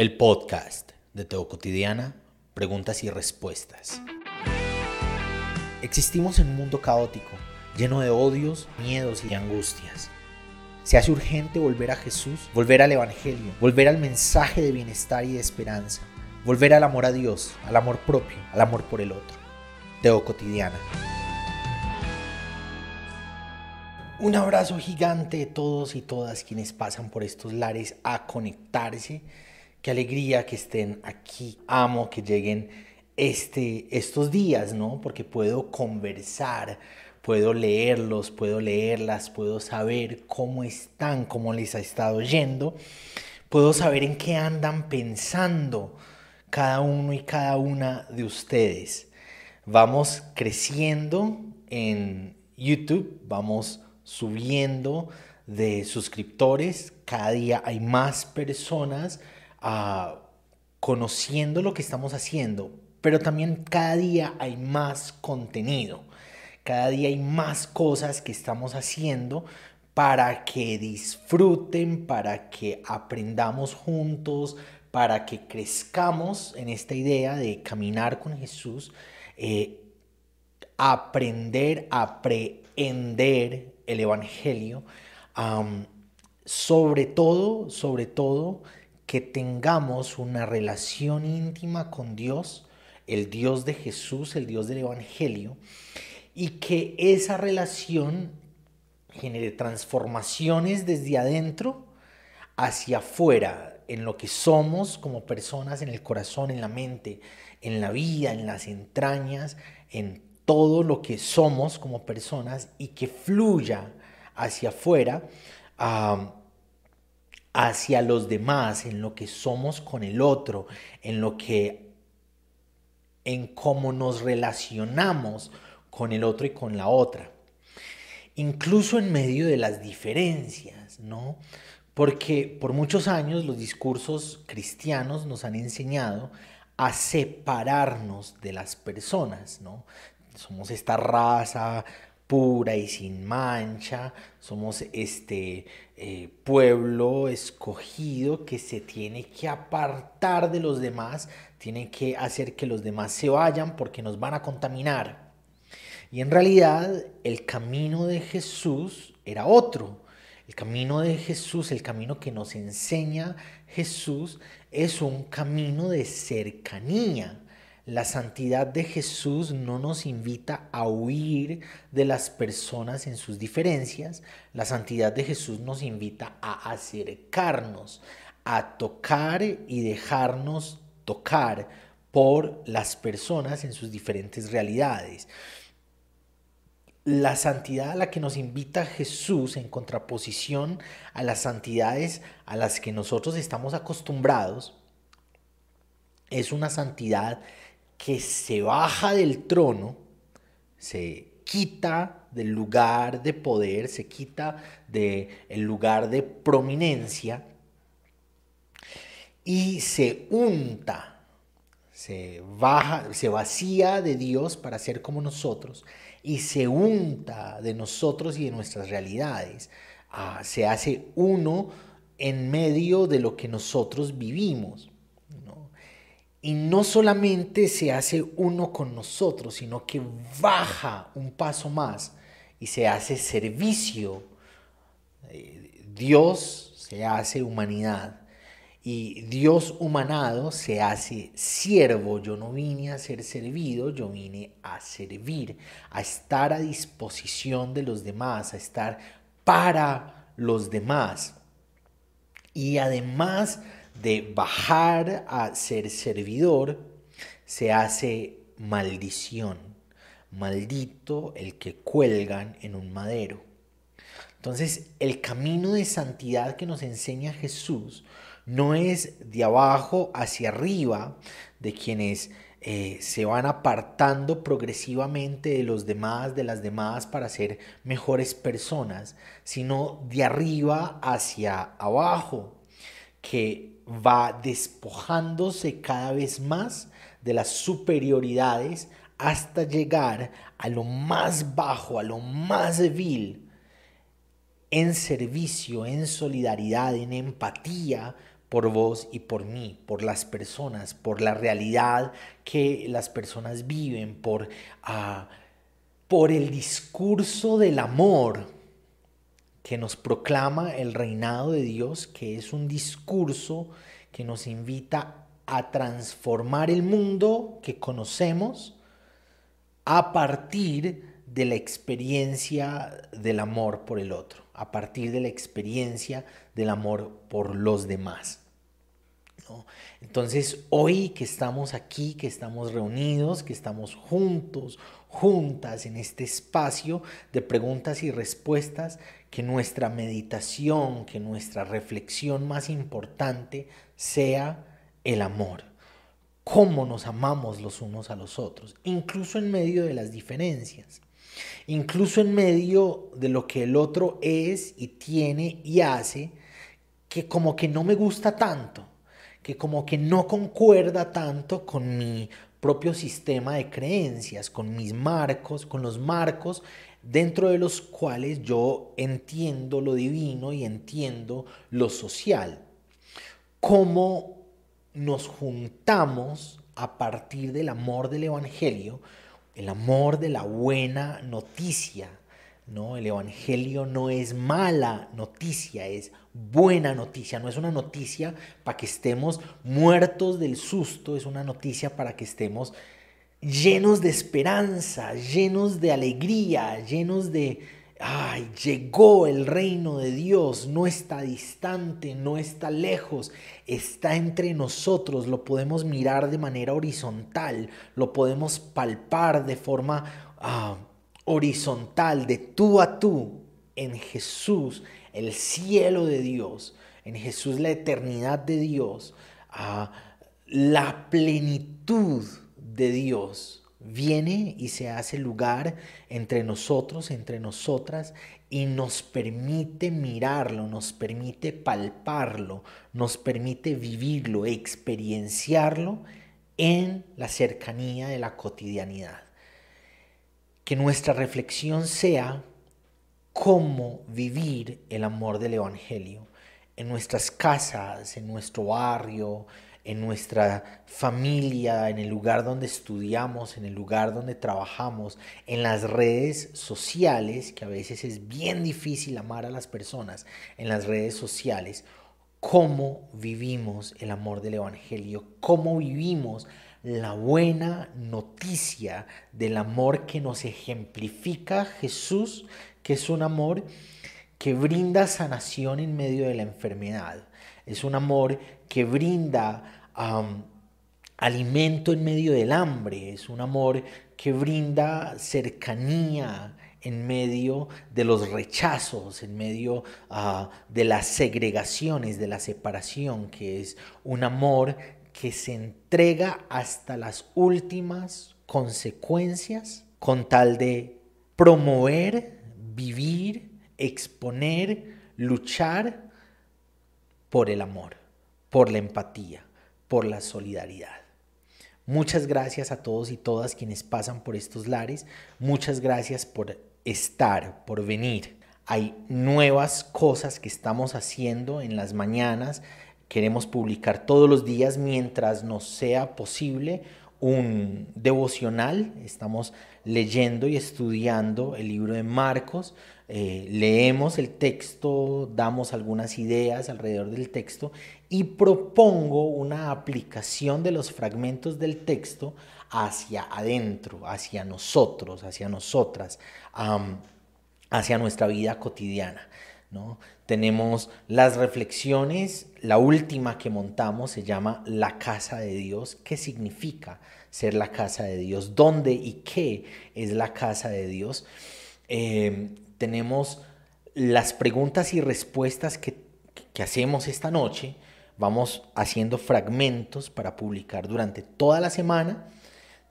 el podcast de Teo Cotidiana, preguntas y respuestas. Existimos en un mundo caótico, lleno de odios, miedos y angustias. Se hace urgente volver a Jesús, volver al Evangelio, volver al mensaje de bienestar y de esperanza, volver al amor a Dios, al amor propio, al amor por el otro. Teo Cotidiana. Un abrazo gigante de todos y todas quienes pasan por estos lares a conectarse Qué alegría que estén aquí. Amo que lleguen este, estos días, ¿no? Porque puedo conversar, puedo leerlos, puedo leerlas, puedo saber cómo están, cómo les ha estado yendo. Puedo saber en qué andan pensando cada uno y cada una de ustedes. Vamos creciendo en YouTube, vamos subiendo de suscriptores, cada día hay más personas conociendo lo que estamos haciendo, pero también cada día hay más contenido, cada día hay más cosas que estamos haciendo para que disfruten, para que aprendamos juntos, para que crezcamos en esta idea de caminar con Jesús, eh, aprender, aprender el Evangelio, sobre todo, sobre todo, que tengamos una relación íntima con Dios, el Dios de Jesús, el Dios del Evangelio, y que esa relación genere transformaciones desde adentro hacia afuera, en lo que somos como personas, en el corazón, en la mente, en la vida, en las entrañas, en todo lo que somos como personas y que fluya hacia afuera hacia los demás, en lo que somos con el otro, en lo que en cómo nos relacionamos con el otro y con la otra. Incluso en medio de las diferencias, ¿no? Porque por muchos años los discursos cristianos nos han enseñado a separarnos de las personas, ¿no? Somos esta raza pura y sin mancha, somos este eh, pueblo escogido que se tiene que apartar de los demás, tiene que hacer que los demás se vayan porque nos van a contaminar. Y en realidad el camino de Jesús era otro. El camino de Jesús, el camino que nos enseña Jesús, es un camino de cercanía la santidad de Jesús no nos invita a huir de las personas en sus diferencias. La santidad de Jesús nos invita a acercarnos, a tocar y dejarnos tocar por las personas en sus diferentes realidades. La santidad a la que nos invita Jesús en contraposición a las santidades a las que nosotros estamos acostumbrados es una santidad que se baja del trono, se quita del lugar de poder, se quita del lugar de prominencia y se unta, se baja, se vacía de Dios para ser como nosotros y se unta de nosotros y de nuestras realidades. Ah, se hace uno en medio de lo que nosotros vivimos. Y no solamente se hace uno con nosotros, sino que baja un paso más y se hace servicio. Eh, Dios se hace humanidad y Dios humanado se hace siervo. Yo no vine a ser servido, yo vine a servir, a estar a disposición de los demás, a estar para los demás. Y además de bajar a ser servidor, se hace maldición. Maldito el que cuelgan en un madero. Entonces, el camino de santidad que nos enseña Jesús no es de abajo hacia arriba, de quienes eh, se van apartando progresivamente de los demás, de las demás, para ser mejores personas, sino de arriba hacia abajo, que va despojándose cada vez más de las superioridades hasta llegar a lo más bajo, a lo más vil, en servicio, en solidaridad, en empatía por vos y por mí, por las personas, por la realidad que las personas viven, por, ah, por el discurso del amor que nos proclama el reinado de Dios, que es un discurso que nos invita a transformar el mundo que conocemos a partir de la experiencia del amor por el otro, a partir de la experiencia del amor por los demás. Entonces, hoy que estamos aquí, que estamos reunidos, que estamos juntos, juntas en este espacio de preguntas y respuestas, que nuestra meditación, que nuestra reflexión más importante sea el amor. Cómo nos amamos los unos a los otros, incluso en medio de las diferencias, incluso en medio de lo que el otro es y tiene y hace, que como que no me gusta tanto que como que no concuerda tanto con mi propio sistema de creencias, con mis marcos, con los marcos dentro de los cuales yo entiendo lo divino y entiendo lo social. Cómo nos juntamos a partir del amor del Evangelio, el amor de la buena noticia, ¿no? El Evangelio no es mala noticia, es buena noticia, no es una noticia para que estemos muertos del susto, es una noticia para que estemos llenos de esperanza, llenos de alegría, llenos de, ay, llegó el reino de Dios, no está distante, no está lejos, está entre nosotros, lo podemos mirar de manera horizontal, lo podemos palpar de forma... Ah, horizontal de tú a tú en Jesús, el cielo de Dios, en Jesús la eternidad de Dios, la plenitud de Dios viene y se hace lugar entre nosotros, entre nosotras, y nos permite mirarlo, nos permite palparlo, nos permite vivirlo, experienciarlo en la cercanía de la cotidianidad. Que nuestra reflexión sea cómo vivir el amor del Evangelio en nuestras casas, en nuestro barrio, en nuestra familia, en el lugar donde estudiamos, en el lugar donde trabajamos, en las redes sociales, que a veces es bien difícil amar a las personas en las redes sociales, cómo vivimos el amor del Evangelio, cómo vivimos la buena noticia del amor que nos ejemplifica Jesús, que es un amor que brinda sanación en medio de la enfermedad. Es un amor que brinda alimento en medio del hambre. Es un amor que brinda cercanía en medio de los rechazos, en medio ah, de las segregaciones, de la separación, que es un amor que se entrega hasta las últimas consecuencias con tal de promover, vivir, exponer, luchar por el amor, por la empatía, por la solidaridad. Muchas gracias a todos y todas quienes pasan por estos lares. Muchas gracias por estar, por venir. Hay nuevas cosas que estamos haciendo en las mañanas Queremos publicar todos los días mientras nos sea posible un devocional. Estamos leyendo y estudiando el libro de Marcos. Eh, leemos el texto, damos algunas ideas alrededor del texto y propongo una aplicación de los fragmentos del texto hacia adentro, hacia nosotros, hacia nosotras, hacia nuestra vida cotidiana. ¿No? Tenemos las reflexiones, la última que montamos se llama La casa de Dios. ¿Qué significa ser la casa de Dios? ¿Dónde y qué es la casa de Dios? Eh, tenemos las preguntas y respuestas que, que hacemos esta noche. Vamos haciendo fragmentos para publicar durante toda la semana.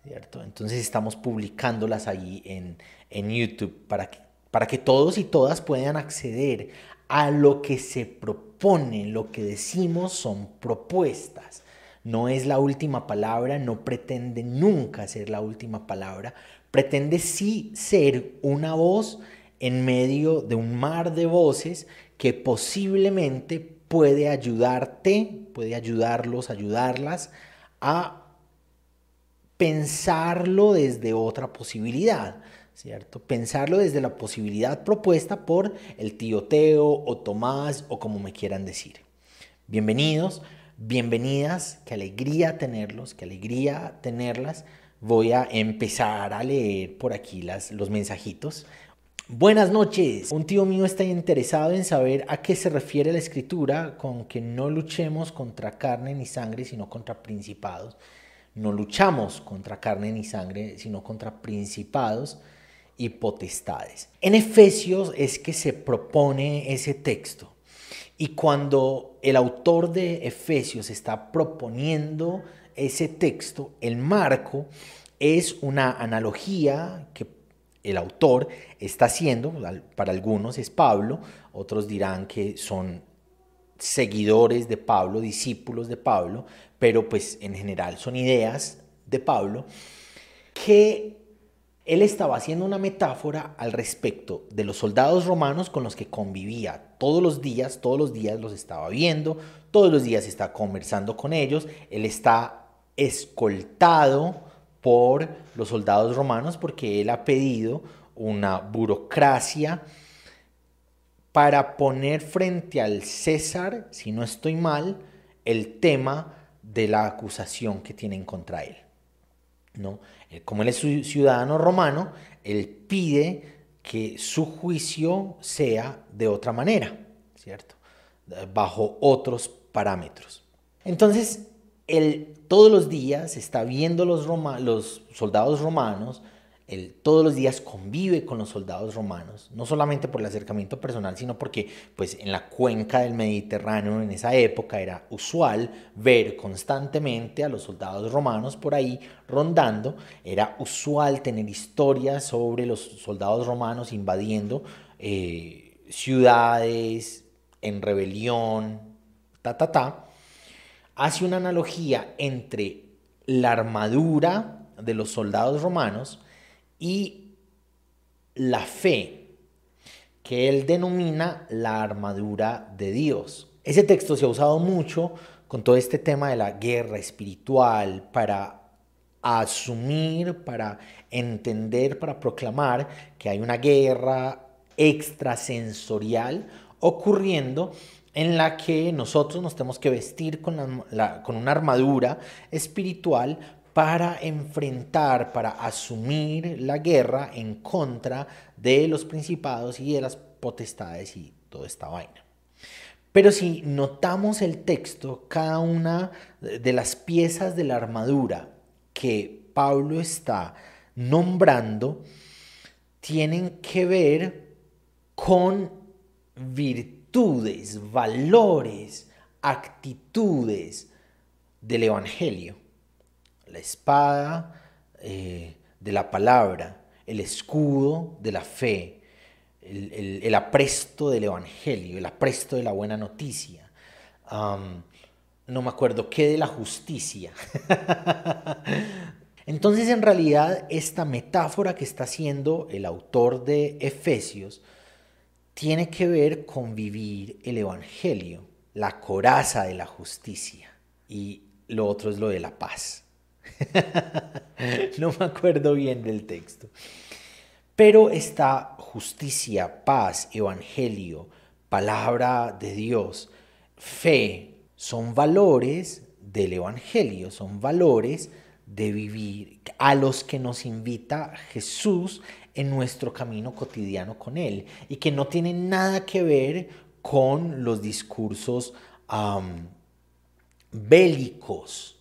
¿cierto? Entonces estamos publicándolas ahí en, en YouTube para que, para que todos y todas puedan acceder a lo que se propone, lo que decimos son propuestas. No es la última palabra, no pretende nunca ser la última palabra, pretende sí ser una voz en medio de un mar de voces que posiblemente puede ayudarte, puede ayudarlos, ayudarlas a pensarlo desde otra posibilidad, ¿cierto? Pensarlo desde la posibilidad propuesta por el tío Teo o Tomás o como me quieran decir. Bienvenidos, bienvenidas, qué alegría tenerlos, qué alegría tenerlas. Voy a empezar a leer por aquí las, los mensajitos. Buenas noches. Un tío mío está interesado en saber a qué se refiere la escritura con que no luchemos contra carne ni sangre, sino contra principados. No luchamos contra carne ni sangre, sino contra principados y potestades. En Efesios es que se propone ese texto. Y cuando el autor de Efesios está proponiendo ese texto, el marco es una analogía que el autor está haciendo, para algunos es Pablo, otros dirán que son seguidores de Pablo, discípulos de Pablo, pero pues en general son ideas de Pablo, que él estaba haciendo una metáfora al respecto de los soldados romanos con los que convivía todos los días, todos los días los estaba viendo, todos los días está conversando con ellos, él está escoltado por los soldados romanos porque él ha pedido una burocracia para poner frente al César, si no estoy mal, el tema de la acusación que tienen contra él. ¿no? Como él es ciudadano romano, él pide que su juicio sea de otra manera, ¿cierto? Bajo otros parámetros. Entonces, él todos los días está viendo los, los soldados romanos, él todos los días convive con los soldados romanos, no solamente por el acercamiento personal, sino porque pues en la cuenca del Mediterráneo en esa época era usual ver constantemente a los soldados romanos por ahí rondando, era usual tener historias sobre los soldados romanos invadiendo eh, ciudades en rebelión, ta, ta, ta. Hace una analogía entre la armadura de los soldados romanos y la fe, que él denomina la armadura de Dios. Ese texto se ha usado mucho con todo este tema de la guerra espiritual para asumir, para entender, para proclamar que hay una guerra extrasensorial ocurriendo en la que nosotros nos tenemos que vestir con, con una armadura espiritual para enfrentar, para asumir la guerra en contra de los principados y de las potestades y toda esta vaina. Pero si notamos el texto, cada una de las piezas de la armadura que Pablo está nombrando tienen que ver con virtud valores, actitudes del Evangelio. La espada eh, de la palabra, el escudo de la fe, el, apresto del Evangelio, el apresto de la buena noticia. no me acuerdo qué de la justicia. Entonces, en realidad, esta metáfora que está haciendo el autor de Efesios tiene que ver con vivir el Evangelio, la coraza de la justicia. Y lo otro es lo de la paz. no me acuerdo bien del texto. Pero esta justicia, paz, evangelio, palabra de Dios, fe, son valores del evangelio, son valores de vivir a los que nos invita Jesús en nuestro camino cotidiano con Él y que no tiene nada que ver con los discursos bélicos,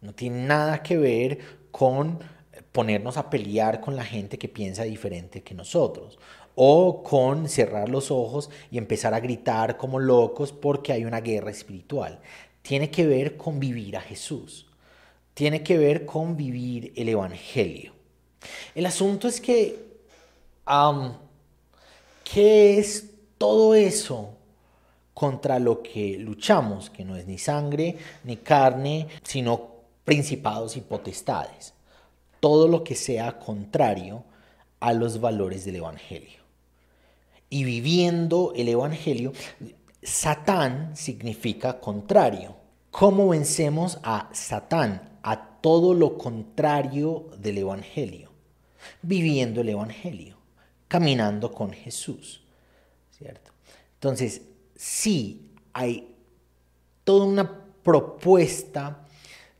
no tiene nada que ver con ponernos a pelear con la gente que piensa diferente que nosotros o con cerrar los ojos y empezar a gritar como locos porque hay una guerra espiritual. Tiene que ver con vivir a Jesús, tiene que ver con vivir el Evangelio. El asunto es que, ¿qué es todo eso contra lo que luchamos? Que no es ni sangre ni carne, sino principados y potestades. Todo lo que sea contrario a los valores del Evangelio. Y viviendo el Evangelio, Satán significa contrario. ¿Cómo vencemos a Satán? A todo lo contrario del Evangelio. Viviendo el Evangelio. Caminando con Jesús. ¿Cierto? Entonces, sí hay toda una propuesta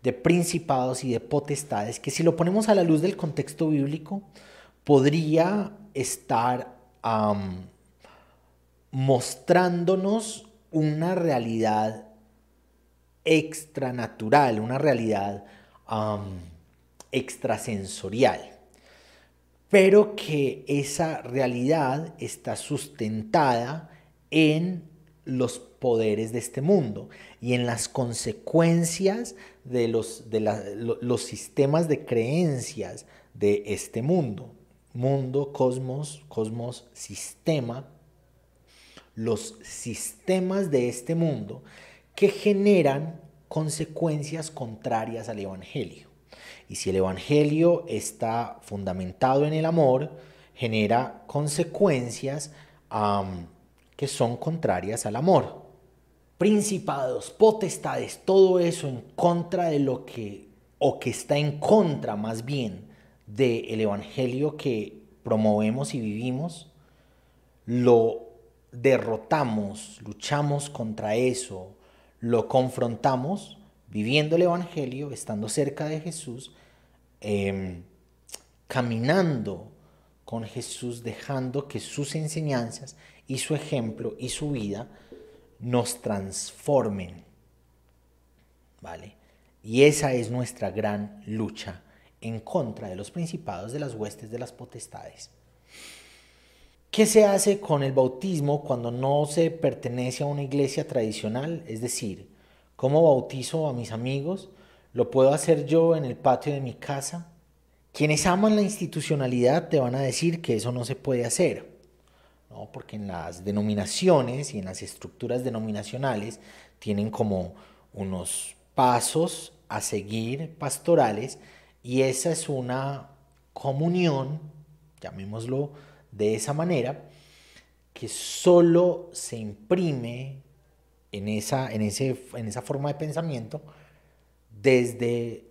de principados y de potestades que si lo ponemos a la luz del contexto bíblico, podría estar mostrándonos una realidad extranatural, una realidad extrasensorial, pero que esa realidad está sustentada en los poderes de este mundo y en las consecuencias de los, de los sistemas de creencias de este mundo. Mundo, cosmos, cosmos, sistema, los sistemas de este mundo que generan consecuencias contrarias al Evangelio. Y si el Evangelio está fundamentado en el amor, genera consecuencias que son contrarias al amor. Principados, potestades, todo eso en contra de lo que, o que está en contra más bien del Evangelio que promovemos y vivimos, lo derrotamos, luchamos contra eso, lo confrontamos viviendo el Evangelio, estando cerca de Jesús, em, caminando con Jesús, dejando que sus enseñanzas y su ejemplo y su vida nos transformen. ¿Vale? Y esa es nuestra gran lucha en contra de los principados de las huestes de las potestades. ¿Qué se hace con el bautismo cuando no se pertenece a una iglesia tradicional? Es decir, ¿cómo bautizo a mis amigos? ¿Lo puedo hacer yo en el patio de mi casa? Quienes aman la institucionalidad te van a decir que eso no se puede hacer, ¿no? porque en las denominaciones y en las estructuras denominacionales tienen como unos pasos a seguir pastorales y esa es una comunión, llamémoslo, de esa manera que solo se imprime en esa, en ese, en esa forma de pensamiento desde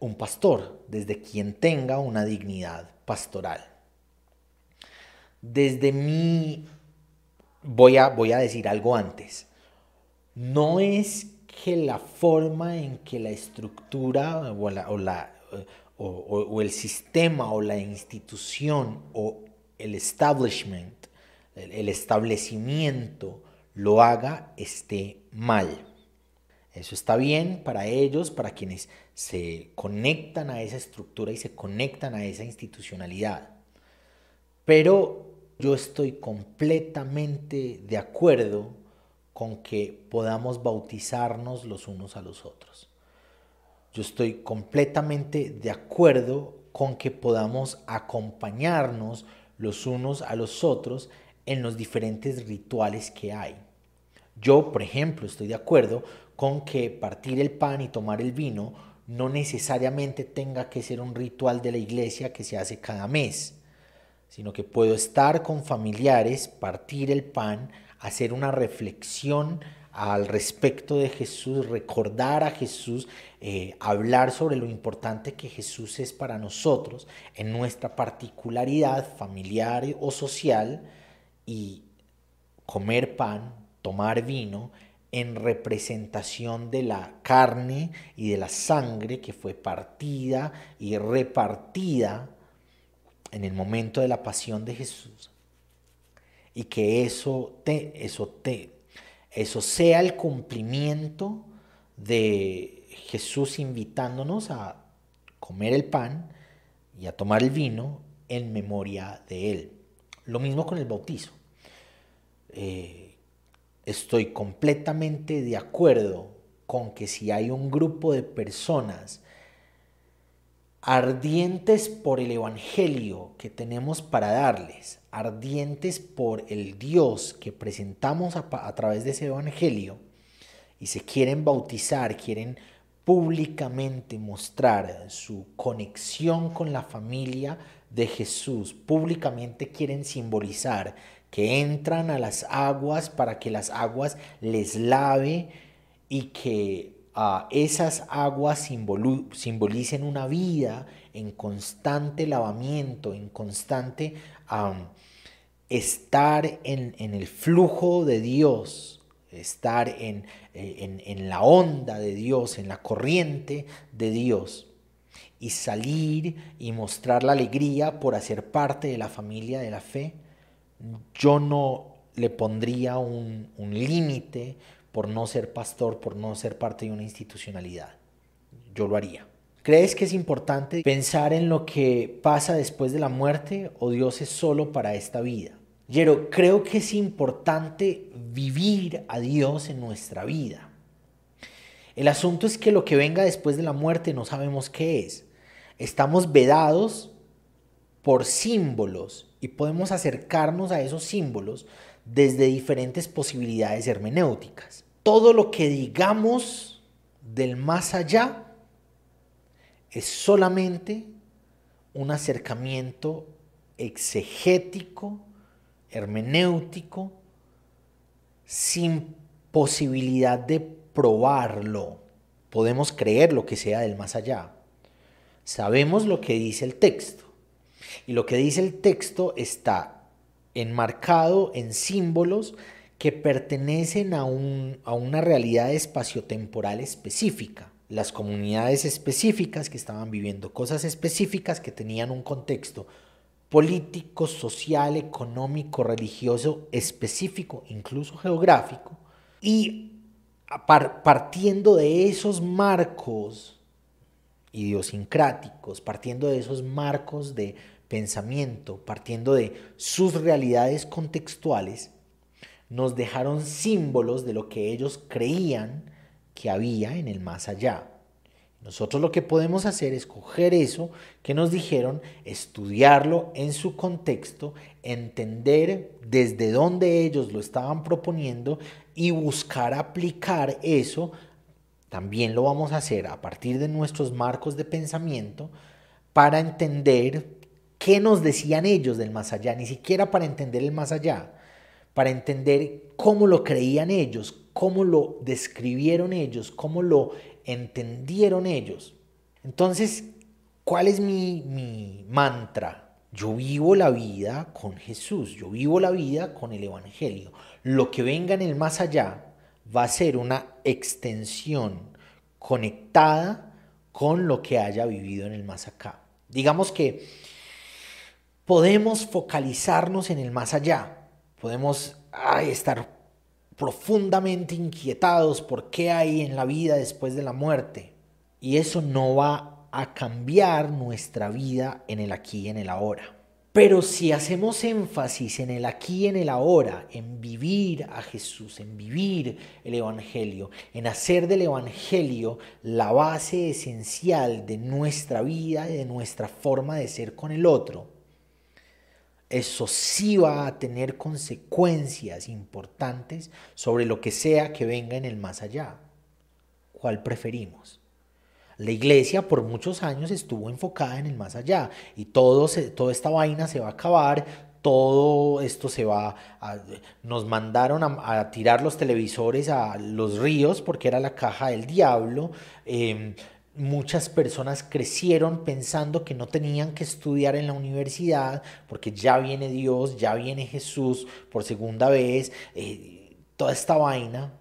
un pastor, desde quien tenga una dignidad pastoral. Desde mi, voy a, voy a decir algo antes, no es que la forma en que la estructura o la, o la, o, el sistema o la institución o el establishment, el, establecimiento lo haga esté mal. Eso está bien para ellos, para quienes se conectan a esa estructura y se conectan a esa institucionalidad. Pero yo estoy completamente de acuerdo con que podamos bautizarnos los unos a los otros. Yo estoy completamente de acuerdo con que podamos acompañarnos los unos a los otros en los diferentes rituales que hay. Yo, por ejemplo, estoy de acuerdo con que partir el pan y tomar el vino no necesariamente tenga que ser un ritual de la iglesia que se hace cada mes, sino que puedo estar con familiares, partir el pan, hacer una reflexión al respecto de Jesús, recordar a Jesús, eh, hablar sobre lo importante que Jesús es para nosotros en nuestra particularidad familiar o social y comer pan, tomar vino en representación de la carne y de la sangre que fue partida y repartida en el momento de la pasión de Jesús. Y que eso te, eso te, eso sea el cumplimiento de Jesús invitándonos a comer el pan y a tomar el vino en memoria de Él. Lo mismo con el bautizo. Eh, estoy completamente de acuerdo con que si hay un grupo de personas ardientes por el Evangelio que tenemos para darles, ardientes por el Dios que presentamos a, través de ese Evangelio, y se quieren bautizar, quieren públicamente mostrar su conexión con la familia de Jesús, públicamente quieren simbolizar que entran a las aguas para que las aguas les lave y que esas aguas simbolicen una vida en constante lavamiento, en constante estar en, el flujo de Dios, estar en, en la onda de Dios, en la corriente de Dios y salir y mostrar la alegría por hacer parte de la familia de la fe, yo no le pondría un, límite por no ser pastor, por no ser parte de una institucionalidad. Yo lo haría. ¿Crees que es importante pensar en lo que pasa después de la muerte o Dios es solo para esta vida? Pero creo que es importante vivir a Dios en nuestra vida. El asunto es que lo que venga después de la muerte no sabemos qué es. Estamos vedados por símbolos y podemos acercarnos a esos símbolos desde diferentes posibilidades hermenéuticas. Todo lo que digamos del más allá es solamente un acercamiento exegético, hermenéutico, sin posibilidad de probarlo. Podemos creer lo que sea del más allá, Sabemos lo que dice el texto. Y lo que dice el texto está enmarcado en símbolos que pertenecen a, a una realidad espaciotemporal específica. Las comunidades específicas que estaban viviendo cosas específicas que tenían un contexto político, social, económico, religioso específico, incluso geográfico. Y partiendo de esos marcos idiosincráticos, partiendo de esos marcos de pensamiento, partiendo de sus realidades contextuales, nos dejaron símbolos de lo que ellos creían que había en el más allá. Nosotros lo que podemos hacer es coger eso que nos dijeron, estudiarlo en su contexto, entender desde dónde ellos lo estaban proponiendo y buscar aplicar eso también lo vamos a hacer a partir de nuestros marcos de pensamiento para entender qué nos decían ellos del más allá, ni siquiera para entender el más allá, para entender cómo lo creían ellos, cómo lo describieron ellos, cómo lo entendieron ellos. Entonces, ¿cuál es mi, mi mantra? Yo vivo la vida con Jesús, yo vivo la vida con el Evangelio. Lo que venga en el más allá va a ser una extensión conectada con lo que haya vivido en el más acá. Digamos que podemos focalizarnos en el más allá, podemos estar profundamente inquietados por qué hay en la vida después de la muerte. Y eso no va a cambiar nuestra vida en el aquí y en el ahora. Pero si hacemos énfasis en el aquí y en el ahora, en vivir a Jesús, en vivir el Evangelio, en hacer del Evangelio la base esencial de nuestra vida y de nuestra forma de ser con el otro, eso sí va a tener consecuencias importantes sobre lo que sea que venga en el más allá. ¿Cuál preferimos? La iglesia por muchos años estuvo enfocada en el más allá y todo toda esta vaina se va a acabar, todo esto se va a, nos mandaron a, tirar los televisores a los ríos porque era la caja del diablo. Em, muchas personas crecieron pensando que no tenían que estudiar en la universidad porque ya viene Dios, ya viene Jesús por segunda vez, eh, toda esta vaina.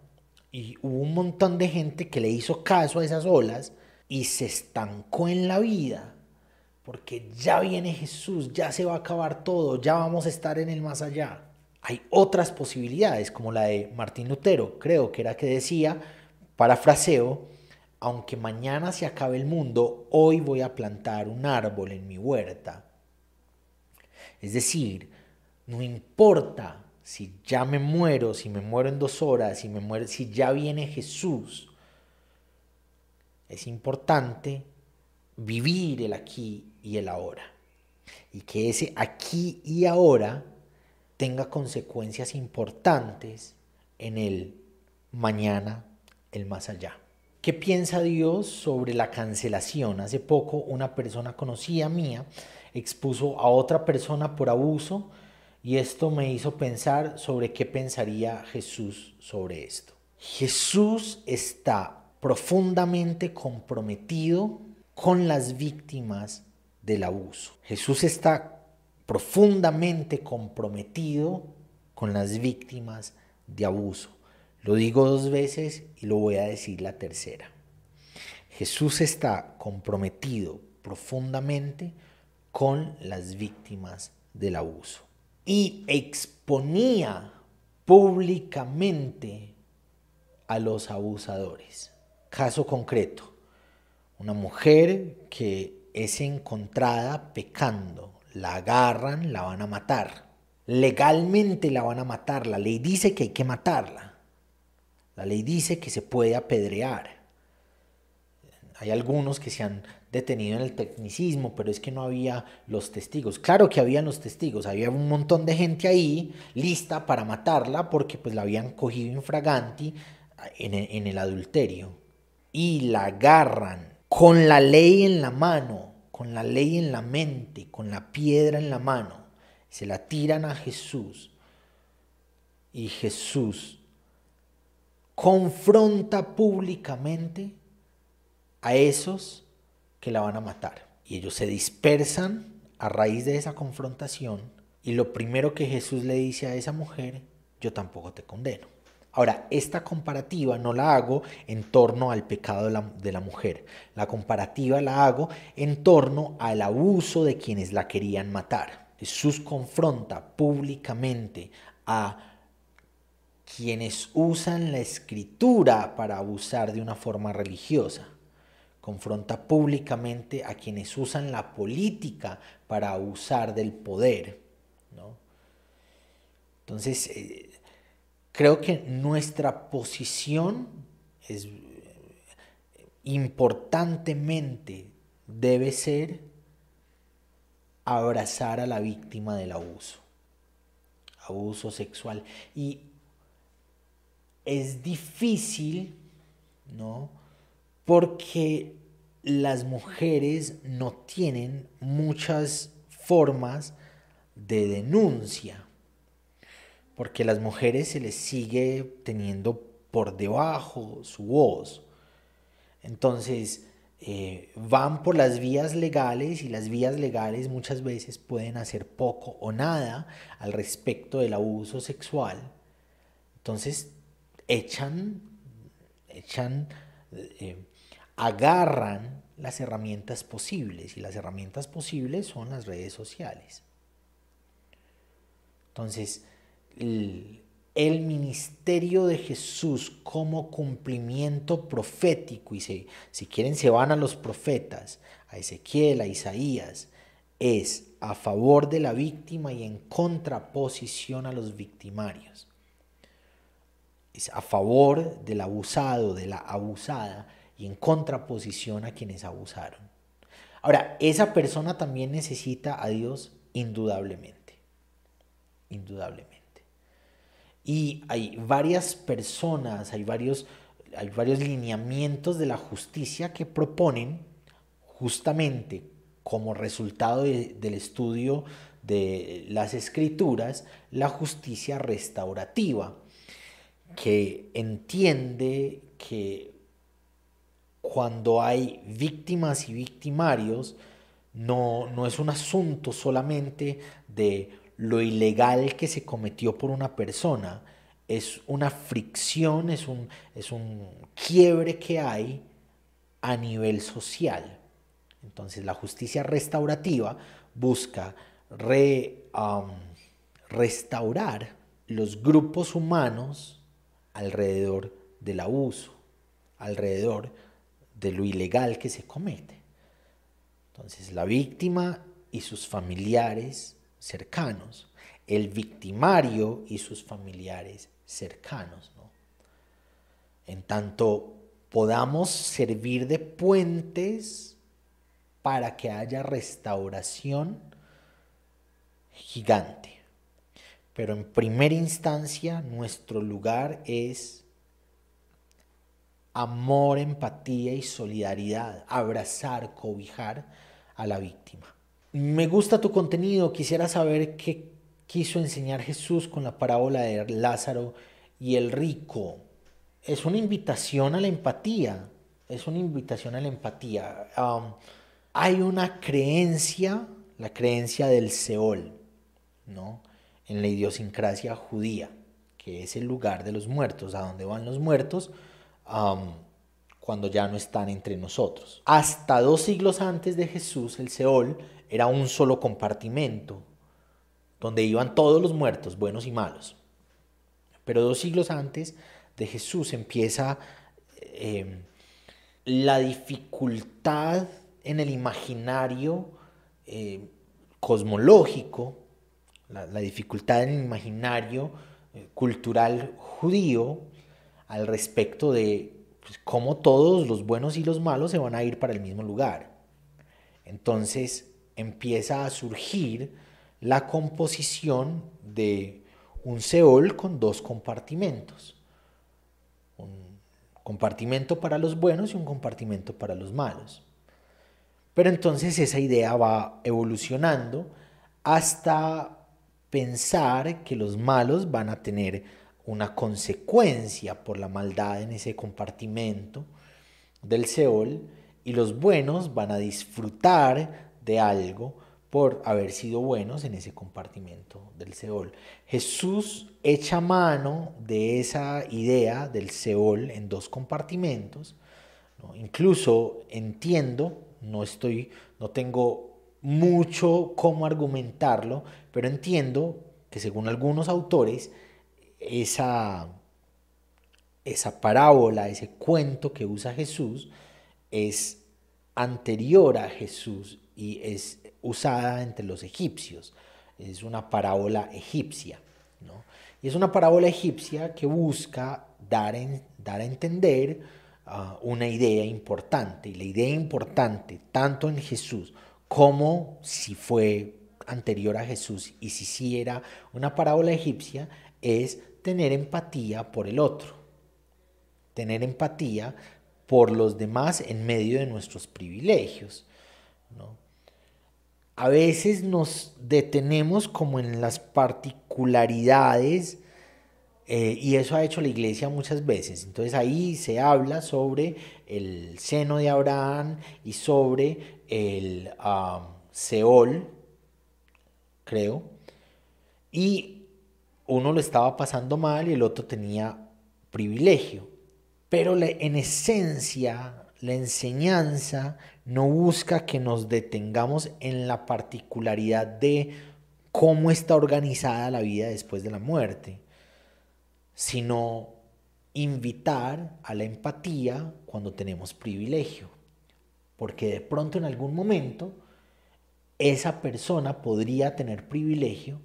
Y hubo un montón de gente que le hizo caso a esas olas y se estancó en la vida, porque ya viene Jesús, ya se va a acabar todo, ya vamos a estar en el más allá. Hay otras posibilidades, como la de Martín Lutero, creo que era que decía, parafraseo, aunque mañana se acabe el mundo, hoy voy a plantar un árbol en mi huerta. Es decir, no importa si ya me muero, si me muero en dos horas, si, me si ya viene Jesús, es importante vivir el aquí y el ahora. Y que ese aquí y ahora tenga consecuencias importantes en el mañana, el más allá. ¿Qué piensa Dios sobre la cancelación? Hace poco una persona conocida mía expuso a otra persona por abuso Y esto me hizo pensar sobre qué pensaría Jesús sobre esto. Jesús está profundamente comprometido con las víctimas del abuso. Jesús está profundamente comprometido con las víctimas de abuso. Lo digo dos veces y lo voy a decir la tercera. Jesús está comprometido profundamente con las víctimas del abuso y exponía públicamente a los abusadores. Caso concreto, una mujer que es encontrada pecando, la agarran, la van a matar. Legalmente la van a matar, la ley dice que hay que matarla. La ley dice que se puede apedrear. Hay algunos que se han detenido en el tecnicismo, pero es que no había los testigos. Claro que habían los testigos, había un montón de gente ahí lista para matarla porque pues la habían cogido infraganti en el, en el adulterio. Y la agarran con la ley en la mano, con la ley en la mente, con la piedra en la mano. Se la tiran a Jesús. Y Jesús confronta públicamente a esos que la van a matar. Y ellos se dispersan a raíz de esa confrontación y lo primero que Jesús le dice a esa mujer, yo tampoco te condeno. Ahora, esta comparativa no la hago en torno al pecado de la, de la, mujer. La comparativa la hago en torno al abuso de quienes la querían matar. Jesús confronta públicamente a quienes usan la escritura para abusar de una forma religiosa. Confronta públicamente a quienes usan la política para abusar del poder. Entonces, eh, creo que nuestra posición es eh, importantemente debe ser abrazar a la víctima del abuso, abuso sexual. Y es difícil, ¿no? Porque las mujeres no tienen muchas formas de denuncia, porque las mujeres se les sigue teniendo por debajo su voz. Entonces, eh, van por las vías legales y las vías legales muchas veces pueden hacer poco o nada al respecto del abuso sexual. Entonces, echan, echan, eh, agarran las herramientas posibles y las herramientas posibles son las redes sociales. Entonces, el, ministerio de Jesús como cumplimiento profético, y si quieren se van a los profetas, a Ezequiel, a Isaías, es a favor de la víctima y en contraposición a los victimarios a favor del abusado, de la abusada y en contraposición a quienes abusaron. Ahora, esa persona también necesita a Dios indudablemente, indudablemente. Y hay varias personas, hay varios, hay varios lineamientos de la justicia que proponen justamente como resultado del estudio de las escrituras la justicia restaurativa que entiende que cuando hay víctimas y victimarios, no, no es un asunto solamente de lo ilegal que se cometió por una persona, es una fricción, es un, es un quiebre que hay a nivel social. Entonces la justicia restaurativa busca restaurar los grupos humanos alrededor del abuso, alrededor de lo ilegal que se comete. Entonces, la víctima y sus familiares cercanos, el victimario y sus familiares cercanos. En tanto podamos servir de puentes para que haya restauración gigante. Pero en primera instancia nuestro lugar es amor, empatía y solidaridad, abrazar, cobijar a la víctima. Me gusta tu contenido, quisiera saber qué, quiso enseñar Jesús con la parábola de Lázaro y el rico? Es una invitación a la empatía, es una invitación a la empatía. hay una creencia, la creencia del Seol, ¿no? En la idiosincrasia judía, que es el lugar de los muertos, a donde van los muertos cuando ya no están entre nosotros. Hasta dos siglos antes de Jesús, el Seol era un solo compartimento, donde iban todos los muertos, buenos y malos. Pero dos siglos antes de Jesús empieza em, la dificultad en el imaginario em, cosmológico, la, dificultad en el imaginario eh, cultural judío al respecto de pues, cómo todos los buenos y los malos se van a ir para el mismo lugar. Entonces empieza a surgir la composición de un Seol con dos compartimentos. Un compartimento para los buenos y un compartimento para los malos. Pero entonces esa idea va evolucionando hasta pensar que los malos van a tener una consecuencia por la maldad en ese compartimento del Seol y los buenos van a disfrutar de algo por haber sido buenos en ese compartimento del Seol. Jesús echa mano de esa idea del Seol en dos compartimentos. Incluso entiendo, no estoy, no tengo mucho cómo argumentarlo, pero entiendo que según algunos autores, esa, esa parábola, ese cuento que usa Jesús, es anterior a Jesús y es usada entre los egipcios. Es una parábola egipcia. Y es una parábola egipcia que busca dar, dar a entender ah, una idea importante. Y la idea importante, tanto en Jesús como si fue anterior a Jesús y si sí era una parábola egipcia, es tener empatía por el otro. Tener empatía por los demás en medio de nuestros privilegios. A veces nos detenemos como en las particularidades eh, y eso ha hecho la iglesia muchas veces. Entonces ahí se habla sobre el seno de Abraham y sobre el Seol, creo. Y uno lo estaba pasando mal y el otro tenía privilegio. Pero en esencia, la enseñanza no busca que nos detengamos en la particularidad de cómo está organizada la vida después de la muerte, sino invitar a la empatía cuando tenemos privilegio. Porque de pronto en algún momento esa persona podría tener privilegio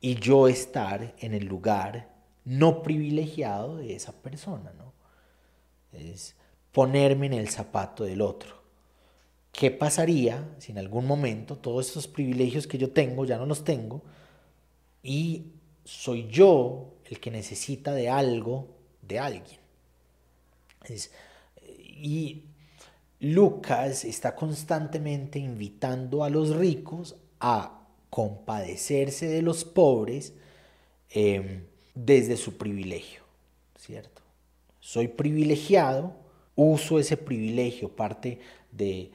y yo estar en el lugar no privilegiado de esa persona, ¿no? Es ponerme en el zapato del otro. ¿Qué pasaría si en algún momento todos estos privilegios que yo tengo ya no los tengo y soy yo el que necesita de algo de alguien? y Lucas está constantemente invitando a los ricos a compadecerse de los pobres em, desde su privilegio, ¿cierto? Soy privilegiado, uso ese privilegio, parte de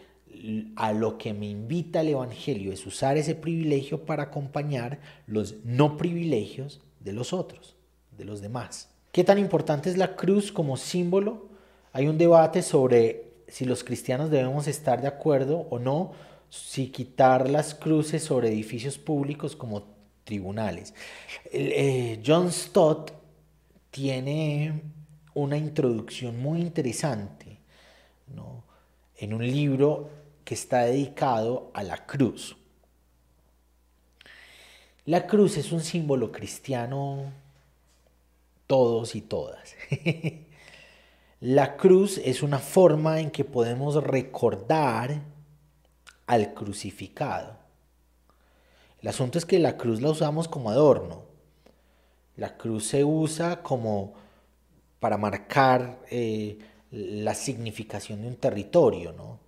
a lo que me invita el Evangelio es usar ese privilegio para acompañar los no privilegios de los otros, de los demás. ¿Qué tan importante es la cruz como símbolo? Hay un debate sobre si los cristianos debemos estar de acuerdo o no si quitar las cruces sobre edificios públicos como tribunales. Eh, John Stott tiene una introducción muy interesante en un libro que está dedicado a la cruz. La cruz es un símbolo cristiano todos y todas. la cruz es una forma en que podemos recordar al crucificado. El asunto es que la cruz la usamos como adorno. La cruz se usa como para marcar eh, la significación de un territorio, ¿no?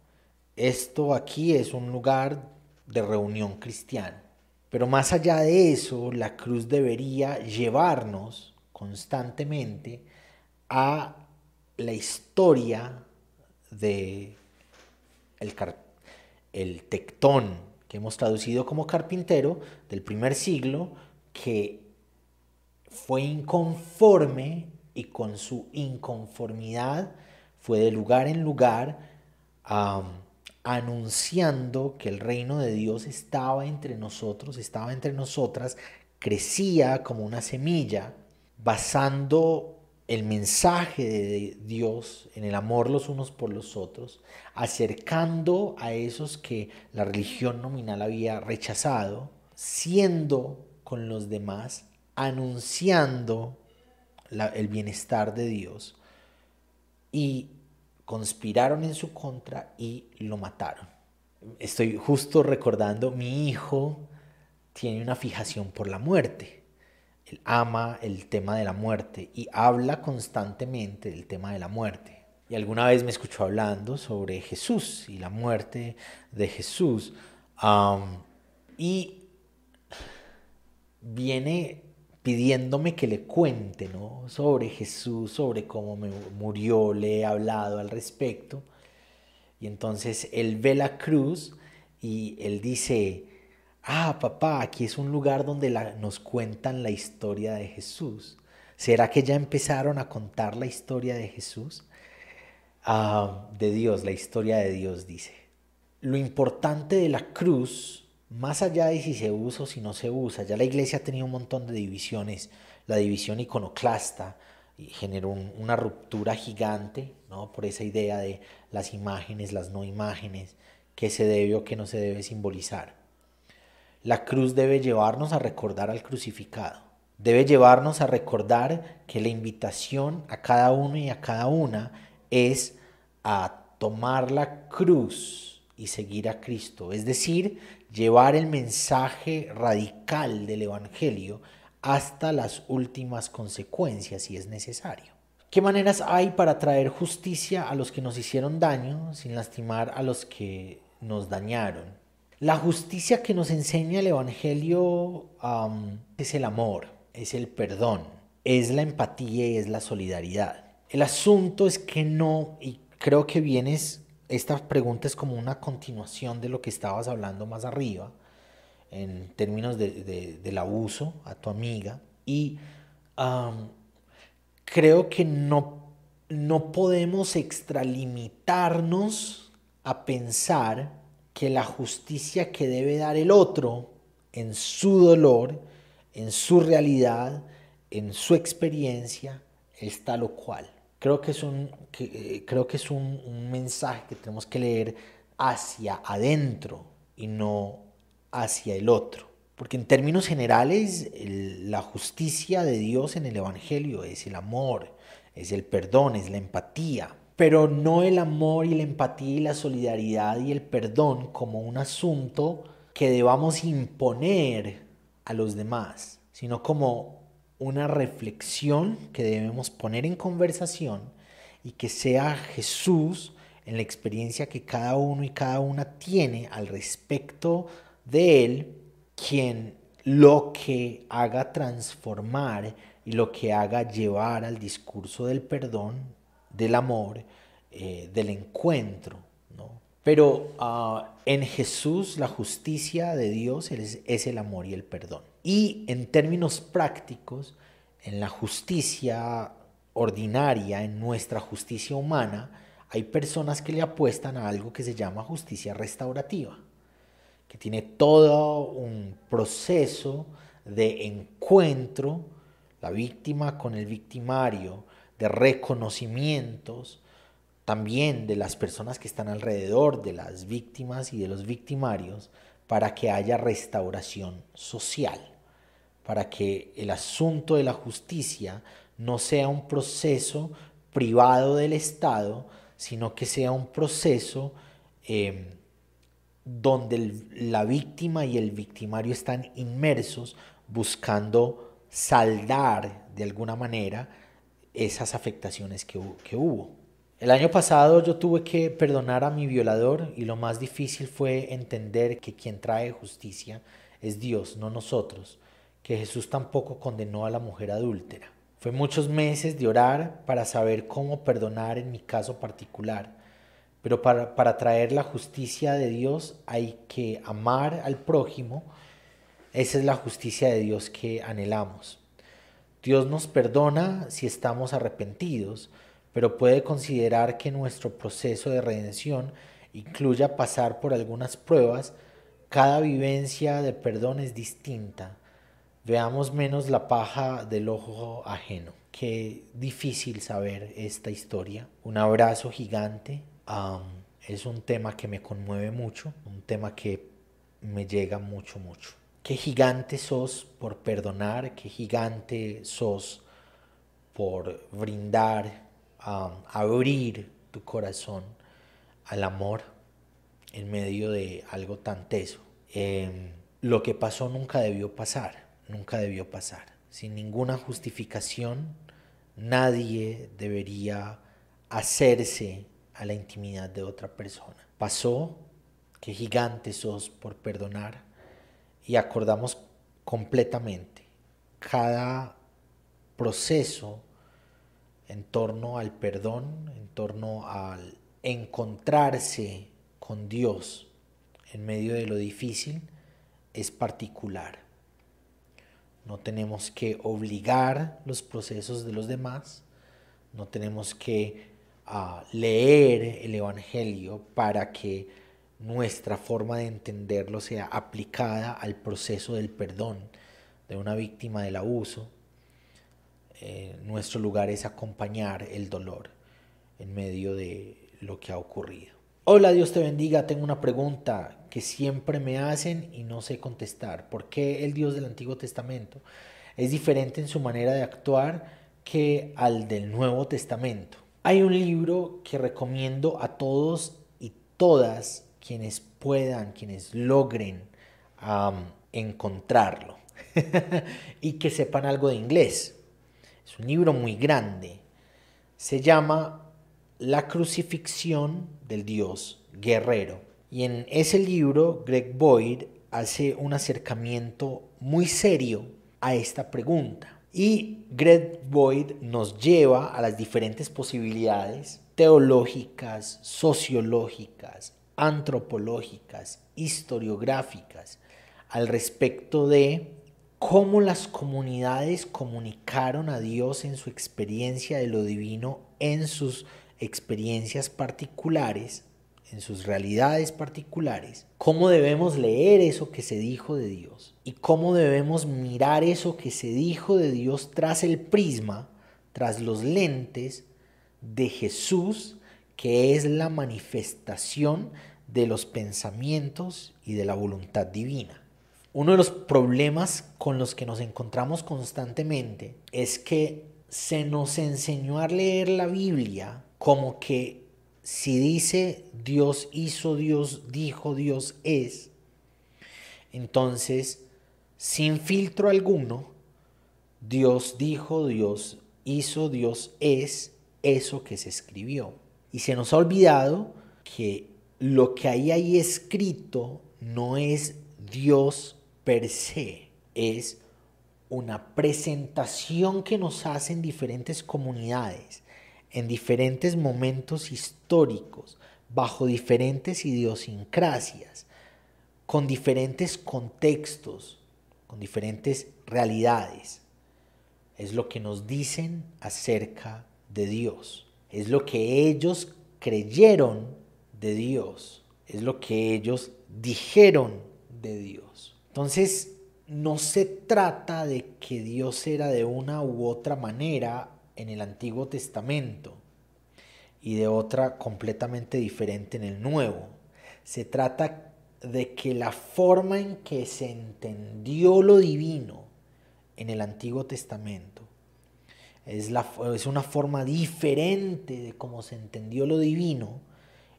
Esto aquí es un lugar de reunión cristiana. Pero más allá de eso, la cruz debería llevarnos constantemente a la historia de el, el tectón que hemos traducido como carpintero del primer siglo que fue inconforme y con su inconformidad fue de lugar en lugar anunciando que el reino de Dios estaba entre nosotros, estaba entre nosotras, crecía como una semilla, basando el mensaje de Dios en el amor los unos por los otros, acercando a esos que la religión nominal había rechazado, siendo con los demás, anunciando el bienestar de Dios y conspiraron en su contra y lo mataron. Estoy justo recordando, mi hijo tiene una fijación por la muerte. Él ama el tema de la muerte y habla constantemente del tema de la muerte. Y alguna vez me escuchó hablando sobre Jesús y la muerte de Jesús. y viene pidiéndome que le cuente ¿no? sobre Jesús, sobre cómo murió, le he hablado al respecto. Y entonces él ve la cruz y él dice, ah, papá, aquí es un lugar donde nos cuentan la historia de Jesús. ¿Será que ya empezaron a contar la historia de Jesús? Ah, de Dios, la historia de Dios dice. Lo importante de la cruz más allá de si se usa o si no se usa, ya la iglesia ha tenido un montón de divisiones. La división iconoclasta generó una ruptura gigante ¿no? por esa idea de las imágenes, las no imágenes, qué se debe o qué no se debe simbolizar. La cruz debe llevarnos a recordar al crucificado. Debe llevarnos a recordar que la invitación a cada uno y a cada una es a tomar la cruz y seguir a Cristo. Es decir, llevar el mensaje radical del Evangelio hasta las últimas consecuencias si es necesario. ¿Qué maneras hay para traer justicia a los que nos hicieron daño sin lastimar a los que nos dañaron? La justicia que nos enseña el Evangelio es el amor, es el perdón, es la empatía y es la solidaridad. El asunto es que no, y creo que vienes esta pregunta es como una continuación de lo que estabas hablando más arriba, en términos del abuso a tu amiga. Y creo que no, no podemos extralimitarnos a pensar que la justicia que debe dar el otro en su dolor, en su realidad, en su experiencia, es tal o cual. Creo que es un, eh, creo que es un, mensaje que tenemos que leer hacia adentro y no hacia el otro. Porque en términos generales, la justicia de Dios en el Evangelio es el amor, es el perdón, es la empatía. Pero no el amor y la empatía y la solidaridad y el perdón como un asunto que debamos imponer a los demás, sino como una reflexión que debemos poner en conversación y que sea Jesús en la experiencia que cada uno y cada una tiene al respecto de Él, quien lo que haga transformar y lo que haga llevar al discurso del perdón, del amor, eh, del encuentro. ¿no? Pero ah, en Jesús la justicia de Dios es el amor y el perdón. Y en términos prácticos, en la justicia ordinaria, en nuestra justicia humana, hay personas que le apuestan a algo que se llama justicia restaurativa, que tiene todo un proceso de encuentro, la víctima con el victimario, de reconocimientos, también de las personas que están alrededor de las víctimas y de los victimarios, para que haya restauración social para que el asunto de la justicia no sea un proceso privado del Estado, sino que sea un proceso em, donde la víctima y el victimario están inmersos buscando saldar de alguna manera esas afectaciones que, que hubo. El año pasado yo tuve que perdonar a mi violador y lo más difícil fue entender que quien trae justicia es Dios, no nosotros, que Jesús tampoco condenó a la mujer adúltera. Fue muchos meses de orar para saber cómo perdonar en mi caso particular. Pero para, para traer la justicia de Dios hay que amar al prójimo. Esa es la justicia de Dios que anhelamos. Dios nos perdona si estamos arrepentidos, pero puede considerar que nuestro proceso de redención incluya pasar por algunas pruebas. Cada vivencia de perdón es distinta Veamos menos la paja del ojo ajeno. Qué difícil saber esta historia. Un abrazo gigante. es un tema que me conmueve mucho, un tema que me llega mucho, mucho. Qué gigante sos por perdonar, qué gigante sos por brindar, abrir tu corazón al amor en medio de algo tan teso. Em, lo que pasó nunca debió pasar nunca debió pasar. Sin ninguna justificación, nadie debería hacerse a la intimidad de otra persona. Pasó, qué gigante sos por perdonar y acordamos completamente cada proceso en torno al perdón, en torno al encontrarse con Dios en medio de lo difícil, es particular. No tenemos que obligar los procesos de los demás, no tenemos que ah, leer el Evangelio para que nuestra forma de entenderlo sea aplicada al proceso del perdón de una víctima del abuso. Eh, nuestro lugar es acompañar el dolor en medio de lo que ha ocurrido. Hola, Dios te bendiga. Tengo una pregunta que siempre me hacen y no sé contestar. ¿Por qué el Dios del Antiguo Testamento es diferente en su manera de actuar que al del Nuevo Testamento? Hay un libro que recomiendo a todos y todas quienes puedan, quienes logren encontrarlo y que sepan algo de inglés. Es un libro muy grande. Se llama la crucifixión del Dios guerrero. Y en ese libro, Greg Boyd hace un acercamiento muy serio a esta pregunta. Y Greg Boyd nos lleva a las diferentes posibilidades teológicas, sociológicas, antropológicas, historiográficas, al respecto de cómo las comunidades comunicaron a Dios en su experiencia de lo divino en sus experiencias particulares, en sus realidades particulares, cómo debemos leer eso que se dijo de Dios y cómo debemos mirar eso que se dijo de Dios tras el prisma, tras los lentes de Jesús, que es la manifestación de los pensamientos y de la voluntad divina. Uno de los problemas con los que nos encontramos constantemente es que se nos enseñó a leer la Biblia como que si dice Dios hizo, Dios dijo, Dios es, entonces, sin filtro alguno, Dios dijo, Dios hizo, Dios es eso que se escribió. Y se nos ha olvidado que lo que hay ahí escrito no es Dios per se, es una presentación que nos hacen diferentes comunidades en diferentes momentos históricos, bajo diferentes idiosincrasias, con diferentes contextos, con diferentes realidades. Es lo que nos dicen acerca de Dios. Es lo que ellos creyeron de Dios. Es lo que ellos dijeron de Dios. Entonces, no se trata de que Dios era de una u otra manera en el Antiguo Testamento y de otra completamente diferente en el Nuevo. Se trata de que la forma en que se entendió lo divino en el Antiguo Testamento es, la, es una forma diferente de cómo se entendió lo divino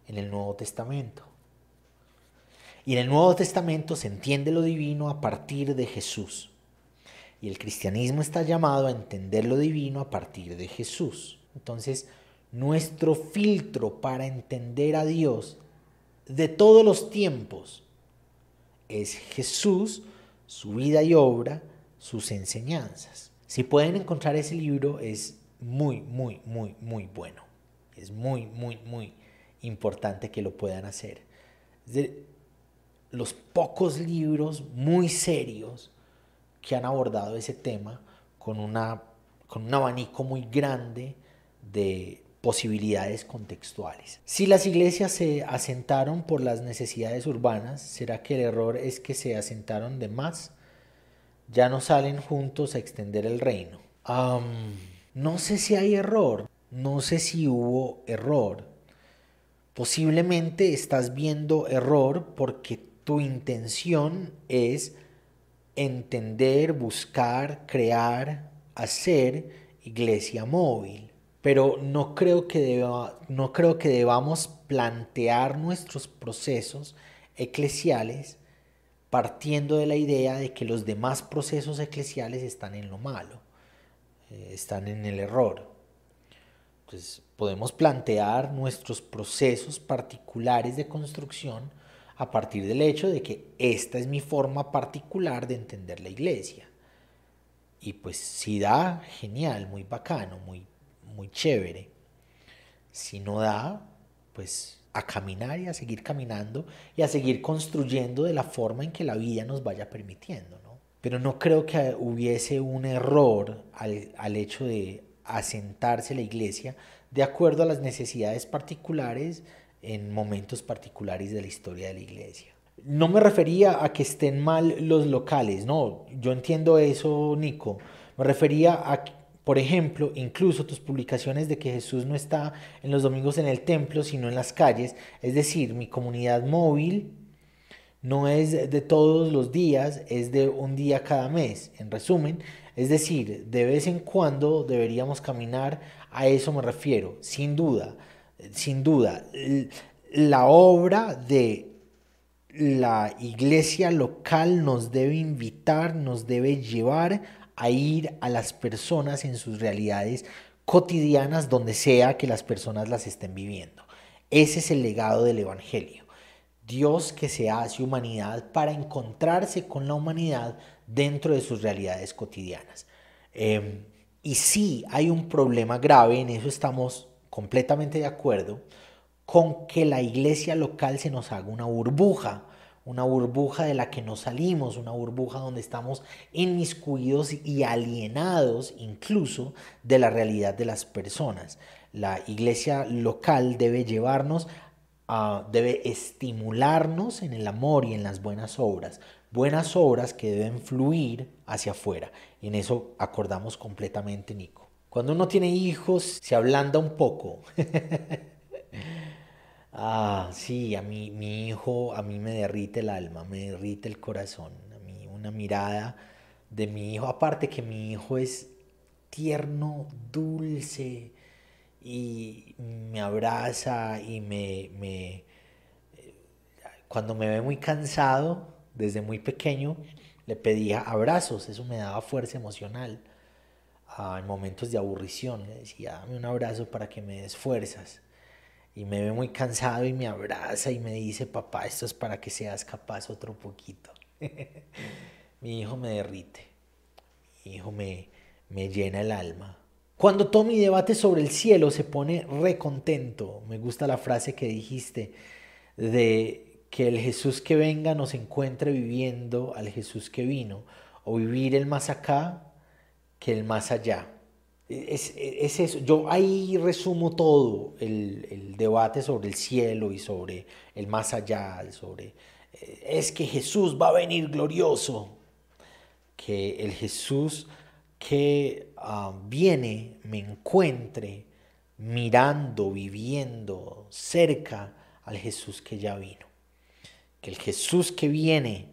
en el Nuevo Testamento. Y en el Nuevo Testamento se entiende lo divino a partir de Jesús. Y el cristianismo está llamado a entender lo divino a partir de Jesús. Entonces, nuestro filtro para entender a Dios de todos los tiempos es Jesús su vida y obra, sus enseñanzas. Si pueden encontrar ese libro es muy, muy, muy, muy bueno. Es muy, muy, muy importante que lo puedan hacer. de los pocos libros muy serios que han abordado ese tema con, una, con un abanico muy grande de posibilidades contextuales. Si las iglesias se asentaron por las necesidades urbanas, ¿será que el error es que se asentaron de más? Ya no salen juntos a extender el reino. no sé si hay error, no sé si hubo error. Posiblemente estás viendo error porque tu intención es entender, buscar, crear, hacer iglesia móvil. Pero no creo que, no creo que debamos plantear nuestros procesos eclesiales partiendo de la idea de que los demás procesos eclesiales están en lo malo, eh, están en el error. Entonces, podemos plantear nuestros procesos particulares de construcción a partir del hecho de que esta es mi forma particular de entender la iglesia. Y pues si da, genial, muy bacano, muy, muy chévere. Si no da, pues a caminar y a seguir caminando y a seguir construyendo de la forma en que la vida nos vaya permitiendo. ¿no? Pero no creo que hubiese un error al, al hecho de asentarse la iglesia de acuerdo a las necesidades particulares en momentos particulares de la historia de la iglesia. No me refería a que estén mal los locales, no, yo entiendo eso, Nico. Me refería a, por ejemplo, incluso tus publicaciones de que Jesús no está en los domingos en el templo, sino en las calles. Es decir, mi comunidad móvil no es de todos los días, es de un día cada mes. En resumen, es decir, de vez en cuando deberíamos caminar, a eso me refiero, sin duda, sin duda. La obra de la iglesia local nos debe invitar, nos debe llevar a ir a las personas en sus realidades cotidianas, donde sea que las personas las estén viviendo. Ese es el legado del Evangelio. Dios que se hace humanidad para encontrarse con la humanidad dentro de sus realidades cotidianas. Em, y sí hay un problema grave, en eso estamos completamente de acuerdo, con que la iglesia local se nos haga una burbuja, una burbuja de la que no salimos, una burbuja donde estamos inmiscuidos y alienados incluso de la realidad de las personas. La iglesia local debe llevarnos debe estimularnos en el amor y en las buenas obras, buenas obras que deben fluir hacia afuera. En eso acordamos completamente, Nico. Cuando uno tiene hijos, se ablanda un poco. ah, sí, a mí, mi hijo, a mí me derrite el alma, me derrite el corazón. A mí una mirada de mi hijo, aparte que mi hijo es tierno, dulce, y me abraza y me, me, cuando me ve muy cansado, desde muy pequeño, le pedía abrazos, eso me daba fuerza emocional. Ah, en momentos de aburrición, le decía, dame un abrazo para que me des fuerzas. Y me ve muy cansado y me abraza y me dice, papá, esto es para que seas capaz otro poquito. mi hijo me derrite, mi hijo me, me llena el alma. Cuando Tommy debate sobre el cielo se pone recontento. Me gusta la frase que dijiste de que el Jesús que venga nos encuentre viviendo al Jesús que vino, o vivir el más acá que el más allá. Es, eso. Yo ahí resumo todo el, el, debate sobre el cielo y sobre el más allá, sobre eh, es que Jesús va a venir glorioso, que el Jesús que ah, viene, me encuentre mirando, viviendo cerca al Jesús que ya vino. Que el Jesús que viene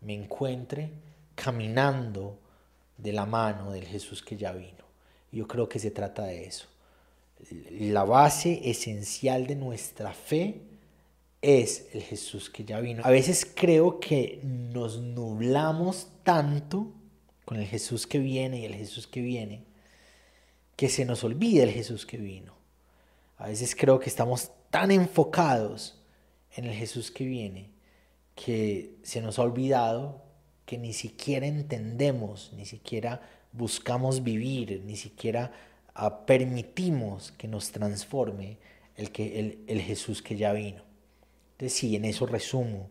me encuentre caminando de la mano del Jesús que ya vino. Yo creo que se trata de eso. La base esencial de nuestra fe es el Jesús que ya vino. A veces creo que nos nublamos tanto con el Jesús que viene y el Jesús que viene, que se nos olvide el Jesús que vino. A veces creo que estamos tan enfocados en el Jesús que viene que se nos ha olvidado que ni siquiera entendemos, ni siquiera buscamos vivir, ni siquiera ah, permitimos que nos transforme el, que, el, Jesús que ya vino. Entonces sí, en eso resumo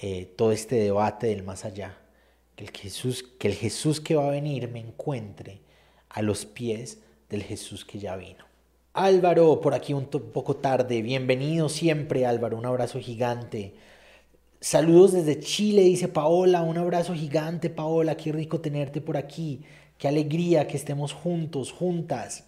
eh, todo este debate del más allá. Que el, Jesús, que el Jesús que va a venir me encuentre a los pies del Jesús que ya vino. Álvaro, por aquí un poco tarde, bienvenido siempre Álvaro, un abrazo gigante. Saludos desde Chile, dice Paola, un abrazo gigante Paola, qué rico tenerte por aquí, qué alegría que estemos juntos, juntas.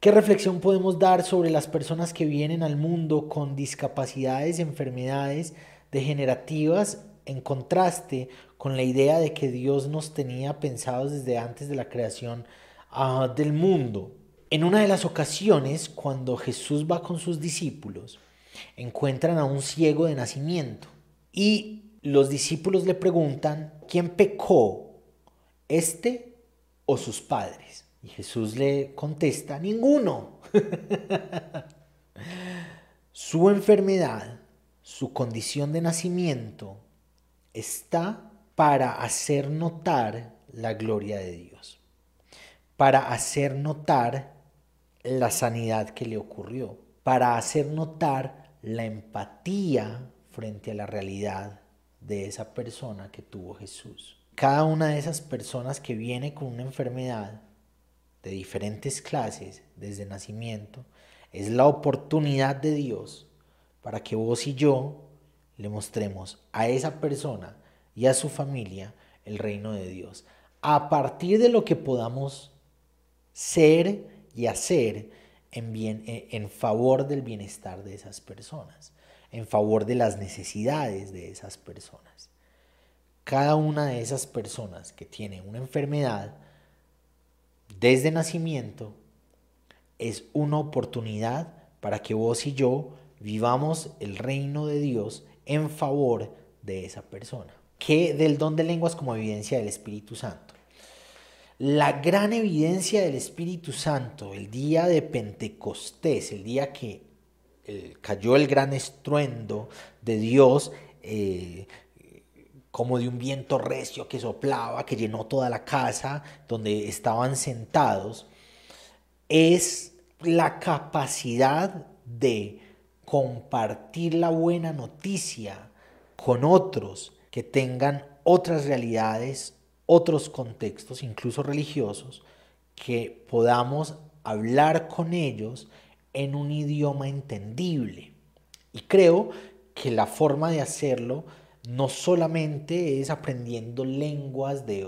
¿Qué reflexión podemos dar sobre las personas que vienen al mundo con discapacidades, enfermedades degenerativas en contraste con la idea de que Dios nos tenía pensados desde antes de la creación ah, del mundo? En una de las ocasiones, cuando Jesús va con sus discípulos, encuentran a un ciego de nacimiento y los discípulos le preguntan, ¿quién pecó? ¿Este o sus padres? Y Jesús le contesta, ninguno. su enfermedad, su condición de nacimiento está para hacer notar la gloria de Dios, para hacer notar la sanidad que le ocurrió, para hacer notar la empatía frente a la realidad de esa persona que tuvo Jesús. Cada una de esas personas que viene con una enfermedad de diferentes clases desde nacimiento es la oportunidad de Dios para que vos y yo le mostremos a esa persona y a su familia el reino de Dios. A partir de lo que podamos ser y hacer en, bien, eh, en favor del bienestar de esas personas, en favor de las necesidades de esas personas. Cada una de esas personas que tiene una enfermedad desde nacimiento es una oportunidad para que vos y yo vivamos el reino de Dios en favor de esa persona. Que del don de lenguas como evidencia del Espíritu Santo. La gran evidencia del Espíritu Santo, el día de Pentecostés, el día que eh, cayó el gran estruendo de Dios, eh, como de un viento recio que soplaba, que llenó toda la casa donde estaban sentados, es la capacidad de compartir la buena noticia con otros que tengan otras realidades, otros contextos, incluso religiosos, que podamos hablar con ellos en un idioma entendible. Y creo que la forma de hacerlo no solamente es aprendiendo lenguas de,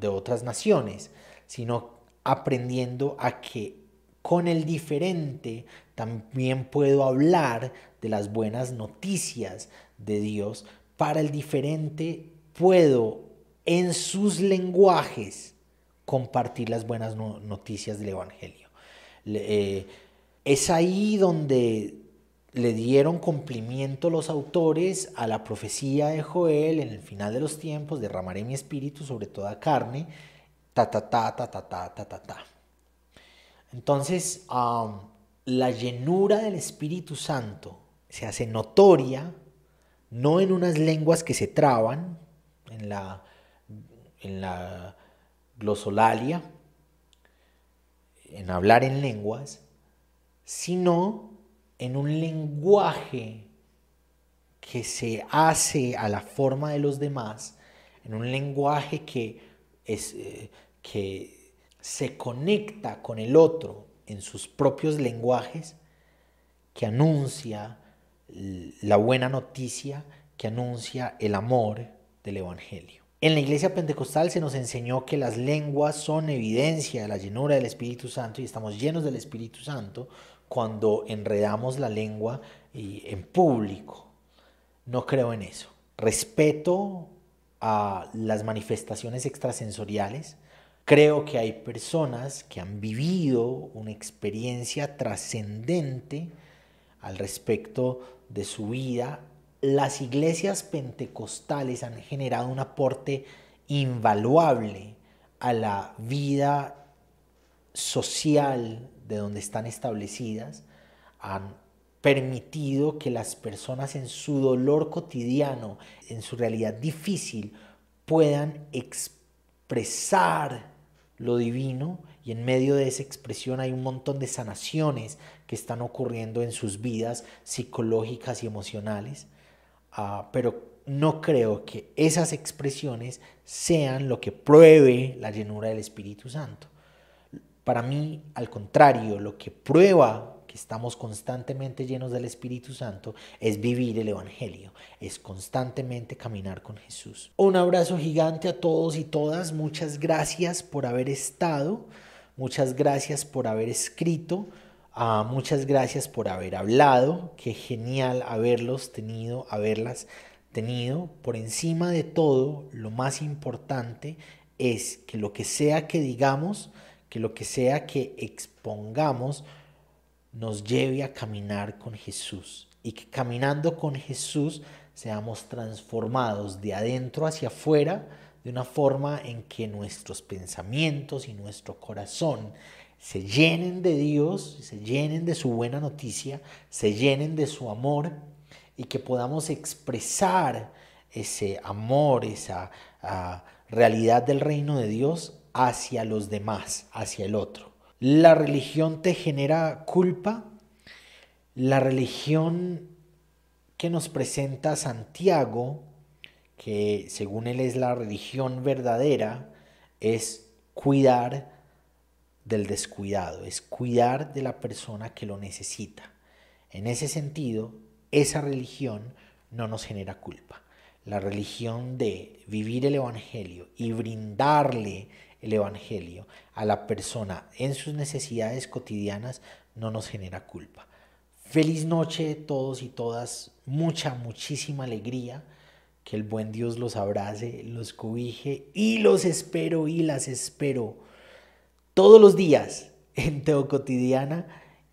de otras naciones, sino aprendiendo a que con el diferente también puedo hablar de las buenas noticias de Dios. Para el diferente puedo en sus lenguajes compartir las buenas noticias del Evangelio. Eh, es ahí donde le dieron cumplimiento los autores a la profecía de Joel en el final de los tiempos, derramaré mi espíritu sobre toda carne, ta ta ta ta ta ta ta ta ta. Entonces, la llenura del Espíritu Santo se hace notoria, no en unas lenguas que se traban, en la en la glosolalia, en hablar en lenguas, sino en un lenguaje que se hace a la forma de los demás, en un lenguaje que, es, eh, que se conecta con el otro en sus propios lenguajes, que anuncia la buena noticia, que anuncia el amor del Evangelio. En la iglesia pentecostal se nos enseñó que las lenguas son evidencia de la llenura del Espíritu Santo y estamos llenos del Espíritu Santo cuando enredamos la lengua en público. No creo en eso. Respeto a las manifestaciones extrasensoriales. Creo que hay personas que han vivido una experiencia trascendente al respecto de su vida las iglesias pentecostales han generado un aporte invaluable a la vida social de donde están establecidas, han permitido que las personas en su dolor cotidiano, en su realidad difícil, puedan expresar lo divino y en medio de esa expresión hay un montón de sanaciones que están ocurriendo en sus vidas psicológicas y emocionales, ah, pero no creo que esas expresiones sean lo que pruebe la llenura del Espíritu Santo. Para mí, al contrario, lo que prueba que estamos constantemente llenos del Espíritu Santo es vivir el Evangelio, es constantemente caminar con Jesús. Un abrazo gigante a todos y todas, muchas gracias por haber estado, muchas gracias por haber escrito, uh, muchas gracias por haber hablado, qué genial haberlos tenido, haberlas tenido. Por encima de todo, lo más importante es que lo que sea que digamos, que lo que sea que expongamos, nos lleve a caminar con Jesús y que caminando con Jesús seamos transformados de adentro hacia afuera de una forma en que nuestros pensamientos y nuestro corazón se llenen de Dios, se llenen de su buena noticia, se llenen de su amor y que podamos expresar ese amor, esa ah, realidad del reino de Dios hacia los demás, hacia el otro. La religión te genera culpa. La religión que nos presenta Santiago, que según él es la religión verdadera, es cuidar del descuidado, es cuidar de la persona que lo necesita. En ese sentido, esa religión no nos genera culpa. La religión de vivir el Evangelio y brindarle el Evangelio a la persona en sus necesidades cotidianas no nos genera culpa. Feliz noche todos y todas, mucha, muchísima alegría. Que el buen Dios los abrace, los cobije y los espero y las espero todos los días en Teo Cotidiana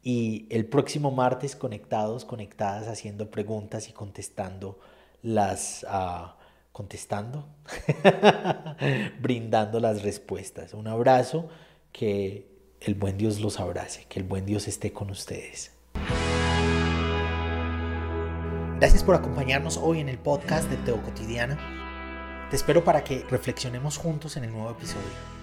y el próximo martes conectados, conectadas, haciendo preguntas y contestando las... Uh, contestando, brindando las respuestas. Un abrazo, que el buen Dios los abrace, que el buen Dios esté con ustedes. Gracias por acompañarnos hoy en el podcast de Teo Cotidiana. Te espero para que reflexionemos juntos en el nuevo episodio.